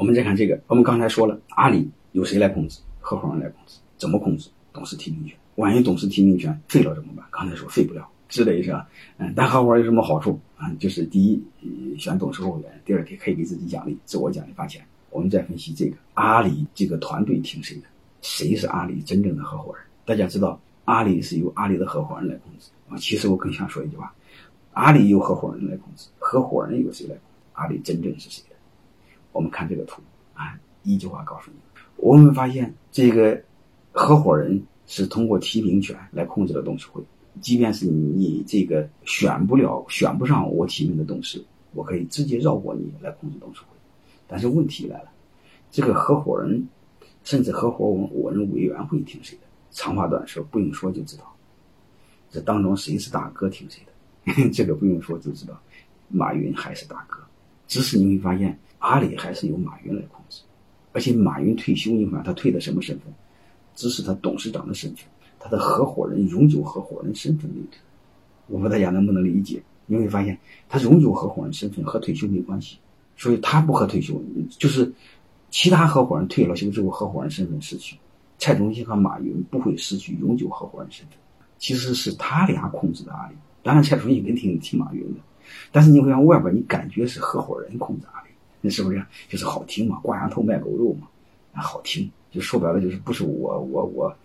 我们再看这个，我们刚才说了，阿里由谁来控制？合伙人来控制，怎么控制？董事提名权。万一董事提名权废了怎么办？刚才说废不了，是的是吧？嗯，但合伙人有什么好处啊？就是第一，选董事候选人；第二，可以可以给自己奖励，自我奖励发钱。我们再分析这个阿里这个团队听谁的？谁是阿里真正的合伙人？大家知道，阿里是由阿里的合伙人来控制啊。其实我更想说一句话：阿里由合伙人来控制，合伙人由谁来控制？阿里真正是谁？我们看这个图啊，一句话告诉你：我们发现这个合伙人是通过提名权来控制了董事会。即便是你这个选不了、选不上我提名的董事，我可以直接绕过你来控制董事会。但是问题来了，这个合伙人甚至合伙人委员会听谁的？长话短说，不用说就知道，这当中谁是大哥听谁的？这个不用说就知道，马云还是大哥。只是你会发现。阿里还是由马云来控制，而且马云退休，你看他退的什么身份？只是他董事长的身份，他的合伙人、永久合伙人身份没退。我不知道大家能不能理解？你会发现，他永久合伙人身份和退休没关系，所以他不和退休，就是其他合伙人退了休之后，合伙人身份失去。蔡崇信和马云不会失去永久合伙人身份，其实是他俩控制的阿里。当然，蔡崇信肯定听马云的，但是你会让外边你感觉是合伙人控制阿里。那是不是就是好听嘛？挂羊头卖狗肉嘛，好听。就说白了，就是不是我我我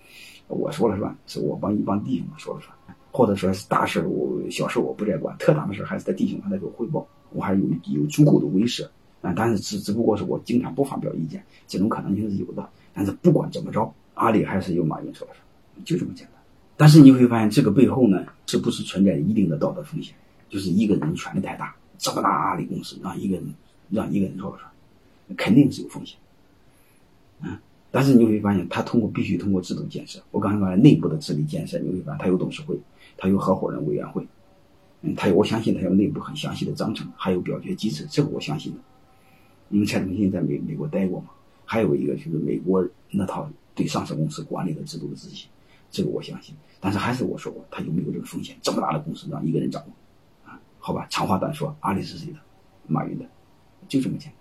我说了算，是我帮一帮弟兄们说了算，或者说是大事我小事我不再管，特大的事还是在弟兄们在给我汇报，我还有有足够的威慑啊。但是只只不过是我经常不发表意见，这种可能性是有的。但是不管怎么着，阿里还是由马云说了算，就这么简单。但是你会发现，这个背后呢，是不是存在一定的道德风险？就是一个人权力太大，这么大阿里公司让一个人。让一个人说了算，肯定是有风险，嗯！但是你会发现，他通过必须通过制度建设。我刚才说内部的治理建设，你会发现他有董事会，他有合伙人委员会，嗯，他有我相信他有内部很详细的章程，还有表决机制，这个我相信的。因为蔡崇信在美美国待过嘛，还有一个就是美国那套对上市公司管理的制度的执行，这个我相信。但是还是我说过，他有没有这个风险？这么大的公司让一个人掌握，啊？好吧，长话短说，阿里是谁的？马云的。就这么简单。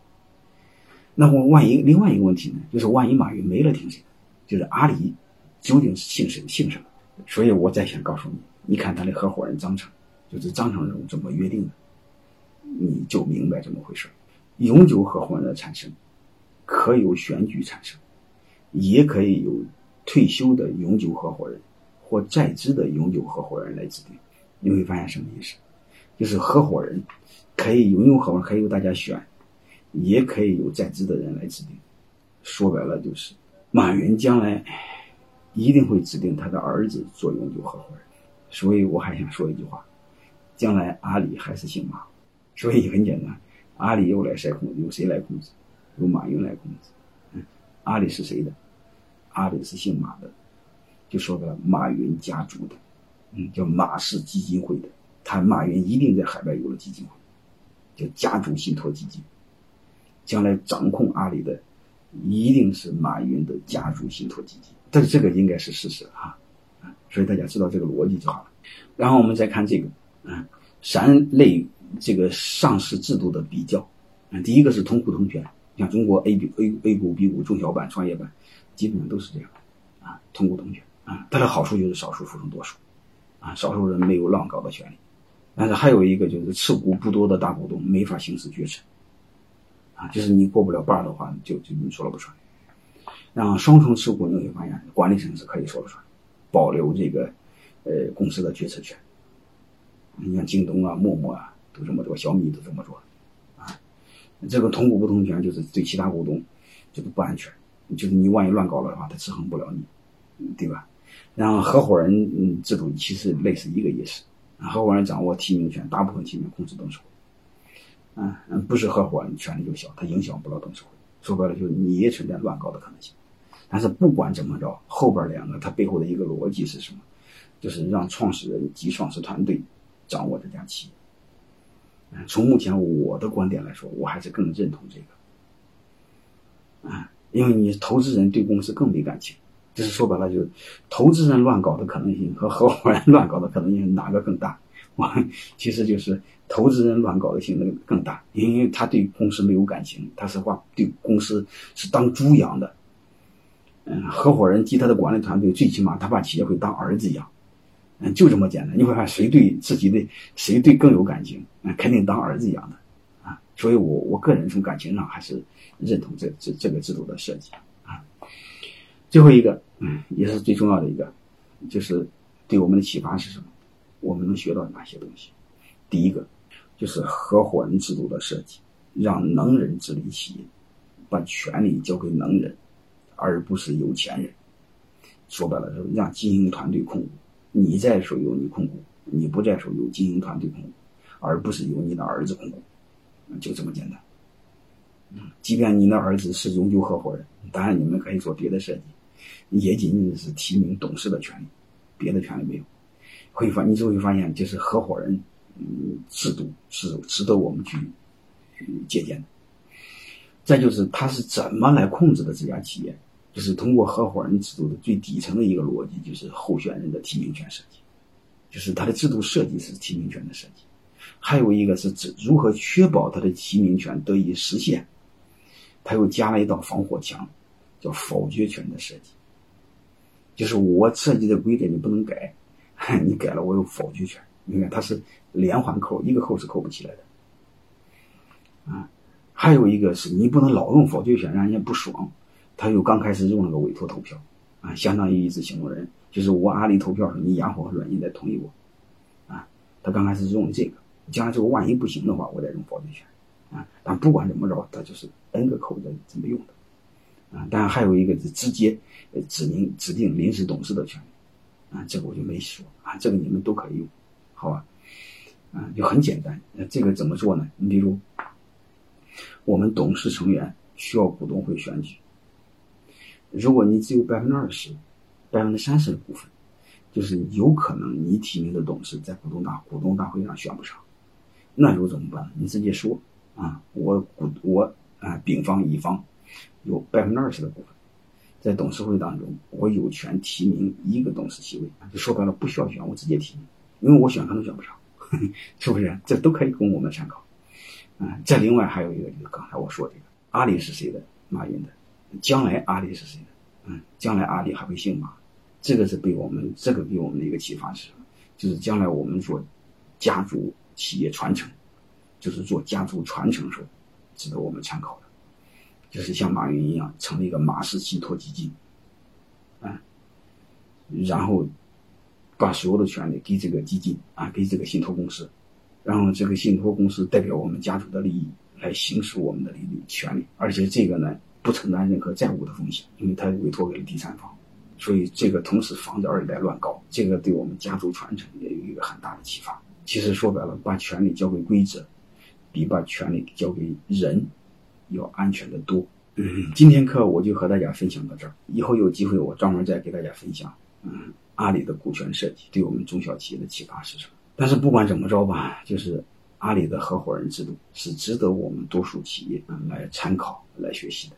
那我万一另外一个问题呢？就是万一马云没了，听谁？就是阿里究竟是姓谁姓什么？所以我再想告诉你，你看他的合伙人章程，就是章程中怎么约定的，你就明白怎么回事。永久合伙人的产生，可由选举产生，也可以由退休的永久合伙人或在职的永久合伙人来指定。你会发现什么意思？就是合伙人可以永久合伙人，可以由大家选。也可以由在职的人来指定，说白了就是，马云将来一定会指定他的儿子做永久合伙人，所以我还想说一句话，将来阿里还是姓马，所以很简单，阿里又来谁控？由谁来控制？由马云来控制。嗯，阿里是谁的？阿里是姓马的，就说白了，马云家族的，嗯，叫马氏基金会的，他马云一定在海外有了基金会，叫家族信托基金。将来掌控阿里的，一定是马云的家族信托基金，但是这个应该是事实哈，啊，所以大家知道这个逻辑就好了。然后我们再看这个，啊，三类这个上市制度的比较，啊，第一个是同股同权，像中国 A、股、A、A 股、B 股、中小板、创业板，基本上都是这样，啊，同股同权，啊，它的好处就是少数服从多数，啊，少数人没有浪高的权利，但是还有一个就是持股不多的大股东没法行使决策。就是你过不了半的话，就就你说了不算。然后双重持股你会发现，管理层是可以说了算，保留这个呃公司的决策权。你像京东啊、陌陌啊都这么做，小米都这么做，啊，这个同股不同权就是对其他股东就是不安全，就是你万一乱搞了的话，他制衡不了你，对吧？然后合伙人嗯制度其实类似一个意思，合伙人掌握提名权，大部分提名控制董事会。嗯，不是合伙人权力就小，他影响不了董事会。说白了，就是你也存在乱搞的可能性。但是不管怎么着，后边两个它背后的一个逻辑是什么？就是让创始人及创始团队掌握这家企业。嗯，从目前我的观点来说，我还是更认同这个。啊，因为你投资人对公司更没感情。就是说白了，就是投资人乱搞的可能性和合伙人 乱搞的可能性哪个更大？我其实就是投资人乱搞的性能更大，因为他对公司没有感情，他是话对公司是当猪养的。嗯，合伙人及他的管理团队，最起码他把企业会当儿子养。嗯，就这么简单。你会看谁对自己的谁对更有感情，那肯定当儿子养的啊。所以我我个人从感情上还是认同这这这个制度的设计啊。最后一个，嗯，也是最重要的一个，就是对我们的启发是什么？我们能学到哪些东西？第一个就是合伙人制度的设计，让能人治理企业，把权力交给能人。而不是有钱人，说白了是让经营团队控股。你在的时候由你控股，你不在的时候由经营团队控股，而不是由你的儿子控股，就这么简单。即便你的儿子是永久合伙人，当然你们可以做别的设计，也仅仅是提名董事的权利，别的权利没有。会发，你就会发现，就是合伙人嗯制度是值得我们去借鉴的。再就是，他是怎么来控制的这家企业？就是通过合伙人制度的最底层的一个逻辑，就是候选人的提名权设计，就是他的制度设计是提名权的设计。还有一个是指如何确保他的提名权得以实现，他又加了一道防火墙，叫否决权的设计。就是我设计的规则你不能改，你改了我有否决权。你看它是连环扣，一个扣是扣不起来的，啊。还有一个是你不能老用否决权，让人家不爽。他又刚开始用了个委托投票，啊，相当于一次行动人，就是我阿里投票时你养活软件再同意我，啊，他刚开始用这个，将来这个万一不行的话，我再用否决权，啊，但不管怎么着，他就是 N 个口子怎么用的，啊，当然还有一个是直接指明指定临时董事的权利，啊，这个我就没说，啊，这个你们都可以用，好吧，啊，就很简单，那这个怎么做呢？你比如。我们董事成员需要股东会选举。如果你只有百分之二十、百分之三十的股份，就是有可能你提名的董事在股东大股东大会上选不上，那时候怎么办？你直接说啊，我股我啊丙方乙方有百分之二十的股份，在董事会当中，我有权提名一个董事席位，就说白了不需要选，我直接提名，因为我选他都选不上，是不是？这都可以供我们参考。嗯，这另外还有一个就是刚才我说这个，阿里是谁的？马云的。将来阿里是谁的？嗯，将来阿里还会姓马。这个是被我们这个给我们的一个启发是什么？就是将来我们做家族企业传承，就是做家族传承时候，值得我们参考，就是像马云一样成立一个马氏信托基金，啊，然后把所有的权利给这个基金啊，给这个信托公司。然后这个信托公司代表我们家族的利益来行使我们的利益权利，而且这个呢不承担任何债务的风险，因为它委托给了第三方，所以这个同时防止二代乱搞，这个对我们家族传承也有一个很大的启发。其实说白了，把权利交给规则，比把权利交给人要安全的多。嗯，今天课我就和大家分享到这儿，以后有机会我专门再给大家分享，嗯，阿里的股权设计对我们中小企业的启发是什么。但是不管怎么着吧，就是阿里的合伙人制度是值得我们多数企业来参考、来学习的。